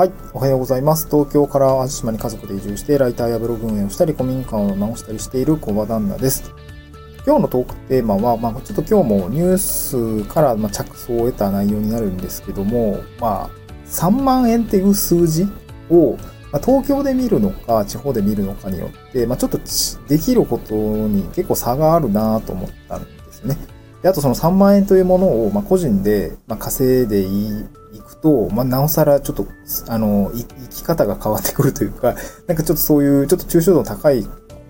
はい。おはようございます。東京から淡路島に家族で移住して、ライターやブログ運営をしたり、古民家を直したりしている小場旦那です。今日のトークテーマは、まあ、ちょっと今日もニュースからま着想を得た内容になるんですけども、まあ、3万円っていう数字を、ま、東京で見るのか、地方で見るのかによって、まあ、ちょっとできることに結構差があるなと思ったんですね。であとその3万円というものを、ま、個人で、ま稼いでいくと、まあ、なおさらちょっと、あの、生き方が変わってくるというか、なんかちょっとそういう、ちょっと抽象度の高い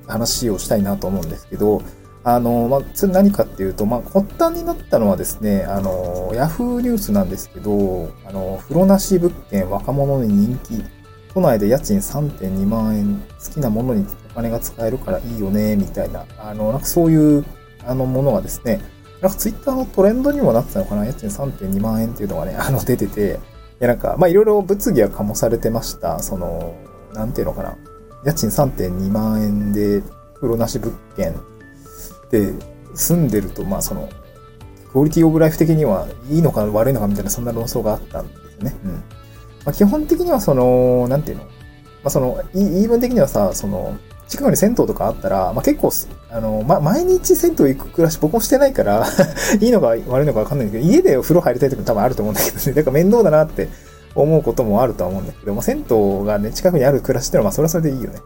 話をしたいなと思うんですけど、あの、まあ、それ何かっていうと、まあ、発端になったのはですね、あの、ヤフーニュースなんですけど、あの、風呂なし物件若者に人気、都内で家賃3.2万円、好きなものにお金が使えるからいいよね、みたいな、あの、なんかそういう、あの、ものがですね、なんかツイッターのトレンドにもなってたのかな？家賃3.2万円っていうのがね、あの、出てて、いや、なんか、ま、いろいろ物議は醸されてました。その、なんていうのかな？家賃3.2万円で、風呂なし物件で住んでると、まあ、その、クオリティオブライフ的にはいいのか悪いのかみたいな、そんな論争があったんですよね。うん。まあ、基本的にはその、なんていうの？まあ、その、言い分的にはさ、その、近くに銭湯とかあったら、まあ、結構、あの、ま、毎日銭湯行く暮らし僕もしてないから いいのか悪いのかわかんないけど、家でお風呂入りたい時も多分あると思うんだけどね。だから面倒だなって思うこともあるとは思うんだけど、まあ、銭湯がね、近くにある暮らしっていうのは、まあ、それはそれでいいよね。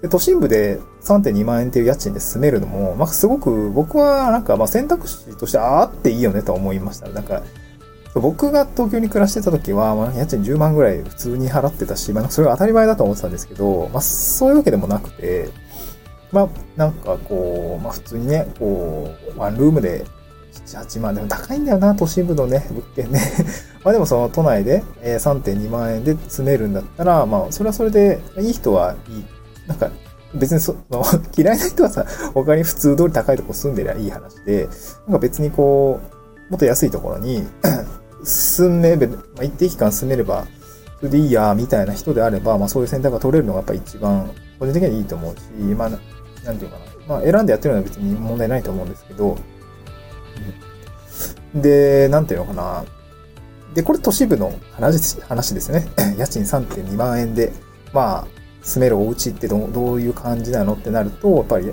で、都心部で3.2万円っていう家賃で住めるのも、まあ、すごく僕はなんか、まあ、選択肢としてあっていいよねと思いました。なんか、僕が東京に暮らしてた時は、まあ、家賃10万ぐらい普通に払ってたし、まあ、それが当たり前だと思ってたんですけど、まあ、そういうわけでもなくて、まあ、なんかこう、まあ、普通にね、こう、ワンルームで7、8万。でも高いんだよな、都心部のね、物件ね。まあでもその都内で3.2万円で住めるんだったら、まあ、それはそれで、いい人はいい。なんか、別にその、嫌いな人はさ、他に普通通り高いとこ住んでりゃいい話で、なんか別にこう、もっと安いところに住めば、まあ、一定期間住めれば、それでいいや、みたいな人であれば、まあそういう選択が取れるのがやっぱ一番、個人的にはいいと思うし、まあ、なんていうかな。まあ選んでやってるのは別に問題ないと思うんですけど、で、なんていうのかな。で、これ都市部の話話ですよね。家賃3.2万円で、まあ、住めるお家ってどどういう感じなのってなると、やっぱり家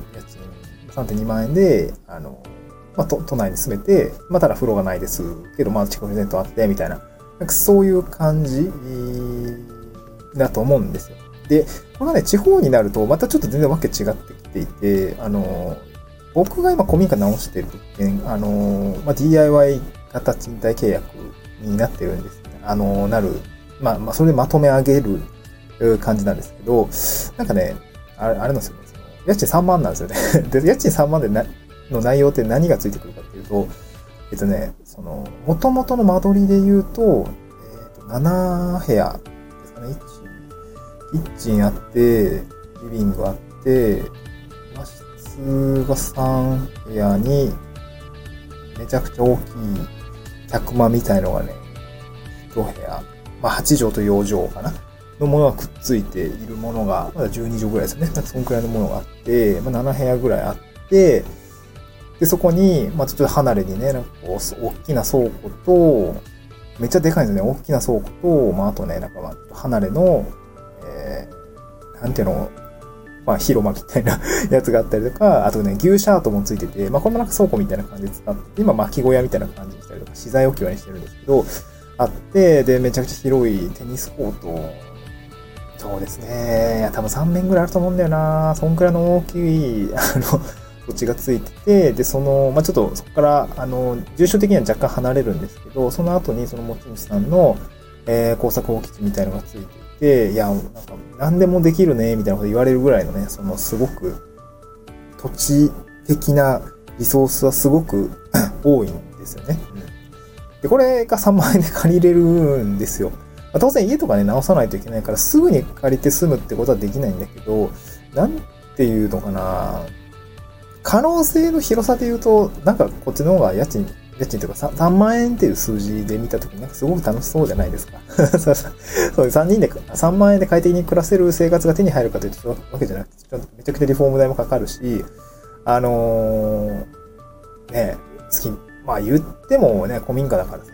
賃3.2万円で、あの、まあ、都都内に住めて、まあ、ただ風呂がないですけど、まあ、近くに銭湯あって、みたいな、なんかそういう感じだと思うんですよ。で、これがね、地方になると、またちょっと全然わけ違ってきていて、あの、僕が今古民家直してる物件、あの、まあ、DIY 型賃貸契約になってるんです。あの、なる、まあ、まあ、それでまとめ上げる感じなんですけど、なんかね、あれ、あれなんですよ。家賃3万なんですよね。で、家賃3万でな、の内容って何がついてくるかっていうと、えっとね、その、元々の間取りで言うと、えっ、と、7部屋ですかね。キッチンあって、リビングあって、和室が3部屋に、めちゃくちゃ大きい客間みたいのがね、1部屋。まあ、8畳と4畳かな。のものがくっついているものが、まだ12畳ぐらいですよね。そのくらいのものがあって、まあ、7部屋ぐらいあって、で、そこに、まあ、ちょっと離れにね、なんかこう、大きな倉庫と、めっちゃでかいんですよね。大きな倉庫と、まあ、あとね、なんかまあ、離れの、えー、なんていうの、まあ、広間みたいな やつがあったりとか、あとね、牛シャートもついてて、まあ、これもなんか倉庫みたいな感じで使って、今、巻き小屋みたいな感じにしたりとか、資材置き場にしてるんですけど、あって、で、めちゃくちゃ広いテニスコートそうですね。いや、多分3面ぐらいあると思うんだよな。そんくらいの大きい、あの、土地がついてて、で、その、まあ、ちょっとそこから、あの、住所的には若干離れるんですけど、その後にその持ち主さんの、えー、工作放棄地みたいのがついていて、いや、なんか、何でもできるね、みたいなこと言われるぐらいのね、その、すごく、土地的なリソースはすごく 多いんですよね。で、これが3万円で借りれるんですよ。まあ、当然家とかね、直さないといけないから、すぐに借りて済むってことはできないんだけど、なんていうのかな可能性の広さで言うと、なんかこっちの方が家賃、家賃というか 3, 3万円っていう数字で見たときになんかすごく楽しそうじゃないですか。そうそう3人で、3万円で快適に暮らせる生活が手に入るかというとそういうわけじゃなくて、めちゃくちゃリフォーム代もかかるし、あのー、ね、月、まあ言ってもね、古民家だからさ、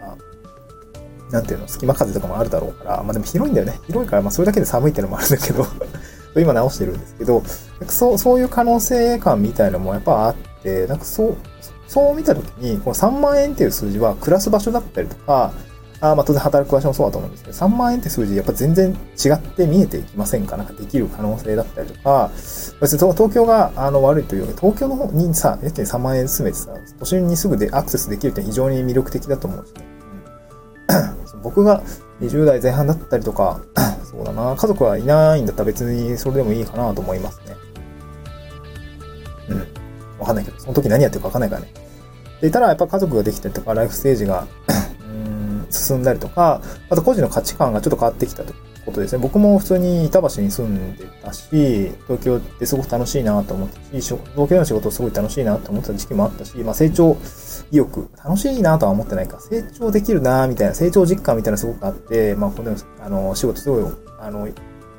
なんていうの、隙間風とかもあるだろうから、まあでも広いんだよね。広いから、まあそれだけで寒いってのもあるんだけど今直してるんですけど、そう、そういう可能性感みたいなのもやっぱあって、なんかそう、そう見たときに、この3万円っていう数字は暮らす場所だったりとか、あまあ当然働く場所もそうだと思うんですけど、3万円って数字やっぱ全然違って見えていきませんかなんかできる可能性だったりとか、別に東京があの悪いというより、東京の方にさ、やけに3万円住めてさ、都心にすぐでアクセスできるって非常に魅力的だと思うしね。うん、僕が20代前半だったりとか、そうだな、家族はいないんだったら別にそれでもいいかなと思いますね。うん。わかんないけど、その時何やってるかわかんないからね。で、いたらやっぱ家族ができたりとか、ライフステージが うん進んだりとか、あと個人の価値観がちょっと変わってきたとことですね。僕も普通に板橋に住んでたし、東京ってすごく楽しいなと思ったし、東京の仕事すごい楽しいなと思った時期もあったし、まあ成長意欲、楽しいなとは思ってないか、成長できるなみたいな、成長実感みたいなすごくあって、まあこの、あの、仕事すごい、あの、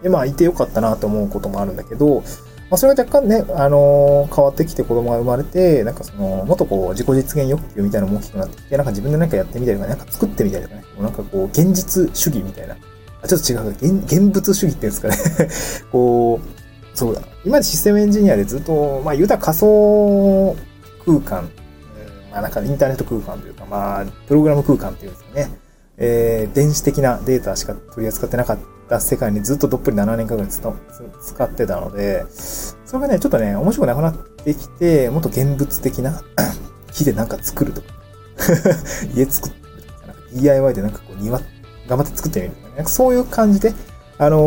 で、まあいてよかったなと思うこともあるんだけど、まあ、それが若干ね、あのー、変わってきて子供が生まれて、なんかその、もっとこう、自己実現欲求みたいなのも大きくなってきて、なんか自分で何かやってみたりとか、なんか作ってみたりとかね、もうなんかこう、現実主義みたいな。ちょっと違う、現現物主義っていうんですかね こう、そうだ。今までシステムエンジニアでずっと、まあ言うたら仮想空間、まあなんかインターネット空間というか、まあ、プログラム空間っていうんですかね。えー、電子的なデータしか取り扱ってなかった世界にずっとどっぷり7年間ぐらい使ってたので、それがね、ちょっとね、面白くなくなってきて、もっと現物的な 木でなんか作るとか、家作るとか、なんか DIY でなんかこう庭、頑張って作ってみるとかね、そういう感じで、あのー、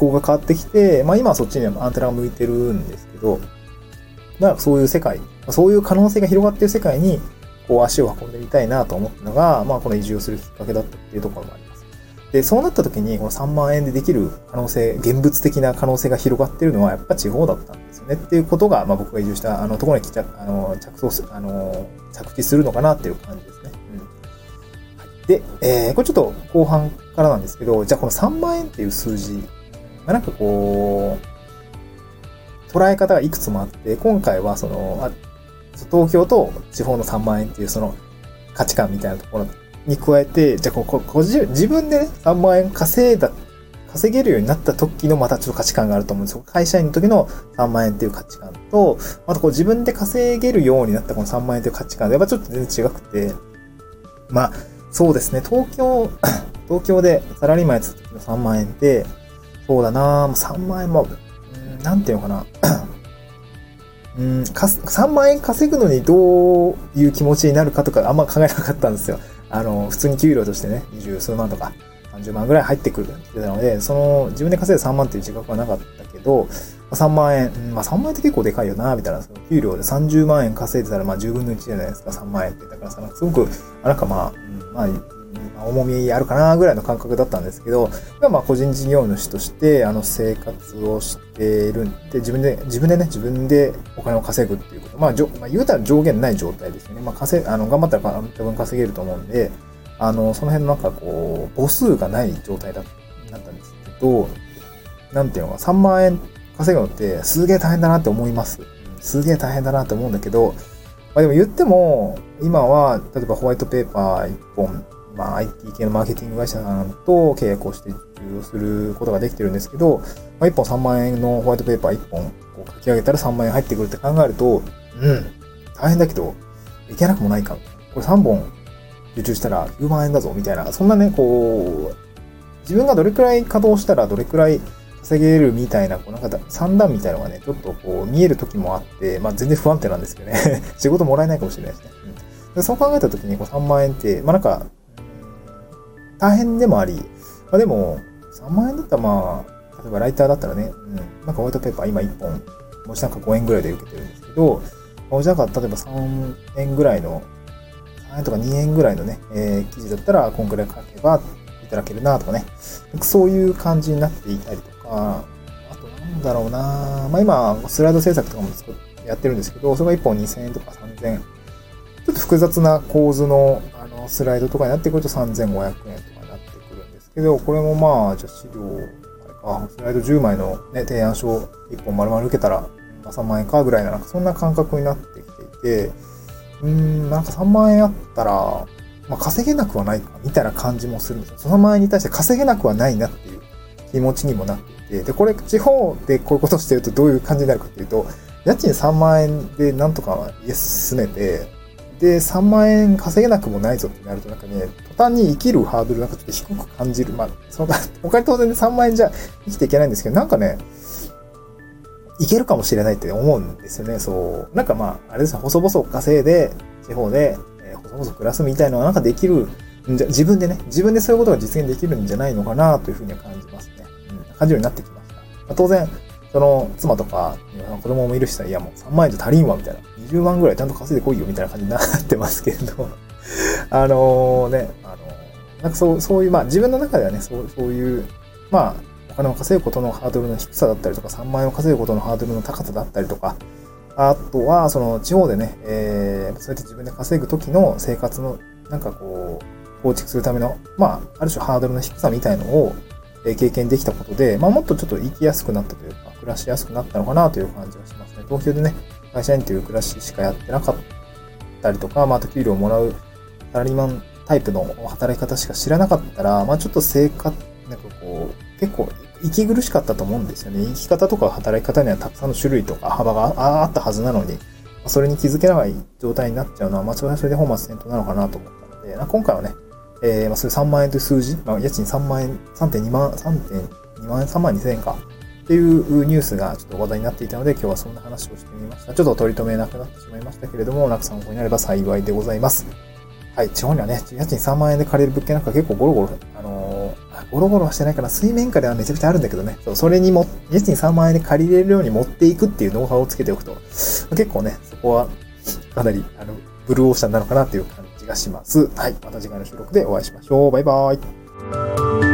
思考が変わってきて、まあ今はそっちにアンテナが向いてるんですけど、まあそういう世界、そういう可能性が広がっている世界に、こう足を運んでみたいなと思ったのが、まあこの移住をするきっかけだったっていうところもあります。で、そうなった時にこの3万円でできる可能性、現物的な可能性が広がっているのはやっぱ地方だったんですよねっていうことが、まあ僕が移住したあのところに来ちゃ、あの、着想す、あの、着地するのかなっていう感じです。で、えー、これちょっと後半からなんですけど、じゃあこの3万円っていう数字、まあ、なんかこう、捉え方がいくつもあって、今回はその、あ東京と地方の3万円っていうその価値観みたいなところに加えて、じゃあここ自分でね、3万円稼いだ、稼げるようになった時のまたちょっと価値観があると思うんですよ。会社員の時の3万円っていう価値観と、あとこう自分で稼げるようになったこの3万円という価値観で、やっぱちょっと全然違くて、まあ、そうですね、東京、東京でサラリーマンやってた時の3万円って、そうだな3万円も、うん、なんていうのかな。うん、か、3万円稼ぐのにどういう気持ちになるかとかあんま考えなかったんですよ。あの、普通に給料としてね、20数万とか30万ぐらい入ってくるって言ってたので、その自分で稼いで3万っていう自覚はなかったけど、3万円、うんまあ3万円って結構でかいよな、みたいな、その給料で30万円稼いでたらまあ10分の1じゃないですか、3万円って。だからさ、すごく、あなんかまあ、まあ、重みあるかなぐらいの感覚だったんですけど、まあ個人事業主としてあの生活をしているんで、自分で、自分でね、自分でお金を稼ぐっていうこと。まあ、じょまあ、言うたら上限ない状態ですよね。まあ稼、あの、頑張ったら多分稼げると思うんで、あの、その辺のなんかこう、母数がない状態だったんですけど、なんていうのか、3万円稼ぐのってすげえ大変だなって思います。すげえ大変だなって思うんだけど、まあでも言っても、今は、例えばホワイトペーパー1本まあ、IT 系のマーケティング会社さんと契約をして受容することができてるんですけど、まあ、1本3万円のホワイトペーパー1本こう書き上げたら3万円入ってくるって考えると、うん、大変だけど、いけなくもないか。これ3本受注したら9万円だぞ、みたいな、そんなね、こう、自分がどれくらい稼働したらどれくらい稼げるみたいな、こうなんか三段みたいなのがね、ちょっとこう見える時もあって、まあ全然不安定なんですけどね。仕事もらえないかもしれないですね。うん、でそう考えた時にこう3万円って、まあなんか大変でもあり、まあ、でも、3万円だったらまあ、例えばライターだったらね、うん、なんかホワイトペーパー今1本、もしなんか5円ぐらいで受けてるんですけど、もしなんか例えば3円ぐらいの、3円とか2円ぐらいのね、えー、記事だったら、こんくらい書けばいただけるなとかね、そういう感じになっていたりと、あとなんだろうなまあ今、スライド制作とかもやってるんですけど、それが1本2000円とか3000円。ちょっと複雑な構図のあのスライドとかになってくると3500円とかになってくるんですけど、これもまあ、じゃあ資料、あれか、スライド10枚のね、提案書1本丸々受けたら、ま、3万円かぐらいな、なんかそんな感覚になってきていて、うん、なんか3万円あったら、まあ、稼げなくはないか、みたいな感じもするんですよ。その前に対して稼げなくはないなっていう気持ちにもなっていて、で、これ、地方でこういうことしてるとどういう感じになるかっていうと、家賃3万円でなんとか家進めて、で、3万円稼げなくもないぞってなると、なんかね、途端に生きるハードルなんかちょっと低く感じる。まあ、その、他に当然3万円じゃ生きていけないんですけど、なんかね、いけるかもしれないって思うんですよね。そう。なんかまあ、あれですね、細々稼いで、地方で、えー、細々暮らすみたいなのはなんかできるんじゃ、自分でね、自分でそういうことが実現できるんじゃないのかなというふうには感じます。感じるようになってきました。まあ、当然、その、妻とか、子供もいるしさ、いやもう3万円じゃ足りんわ、みたいな。20万ぐらいちゃんと稼いでこいよ、みたいな感じになってますけれど、あのね、あの、なんかそう、そういう、まあ自分の中ではね、そう、そういう、まあ、お金を稼ぐことのハードルの低さだったりとか、3万円を稼ぐことのハードルの高さだったりとか、あとは、その地方でね、えー、そうやって自分で稼ぐ時の生活の、なんかこう、構築するための、まあ、ある種ハードルの低さみたいのを、え経験できたことで、まあ、もっとちょっと生きやすくなったというか、暮らしやすくなったのかなという感じがしますね。東京でね、会社員という暮らししかやってなかったりとか、まあ、あと給料をもらうサラリーマンタイプの働き方しか知らなかったら、まあ、ちょっと生活、なんかこう、結構息苦しかったと思うんですよね。生き方とか働き方にはたくさんの種類とか幅があったはずなのに、それに気づけない状態になっちゃうのは、まあ、それはそれで本末転倒なのかなと思ったので、今回はね、えー、まあ、それ3万円という数字、まあ、家賃3万円、3.2万、3.2万円、3万2千円か。っていうニュースがちょっと話題になっていたので、今日はそんな話をしてみました。ちょっと取り留めなくなってしまいましたけれども、なんか参考になれば幸いでございます。はい、地方にはね、家賃3万円で借りる物件なんか結構ゴロゴロ、あのー、ゴロゴロはしてないから、水面下ではめちゃくちゃあるんだけどね、そうそれにも、家賃3万円で借りれるように持っていくっていうノウハウをつけておくと、結構ね、そこはかなり、あの、ブルーオーシャンなのかなっていう感じ気がします。はい。また次回の収録でお会いしましょう。バイバイ。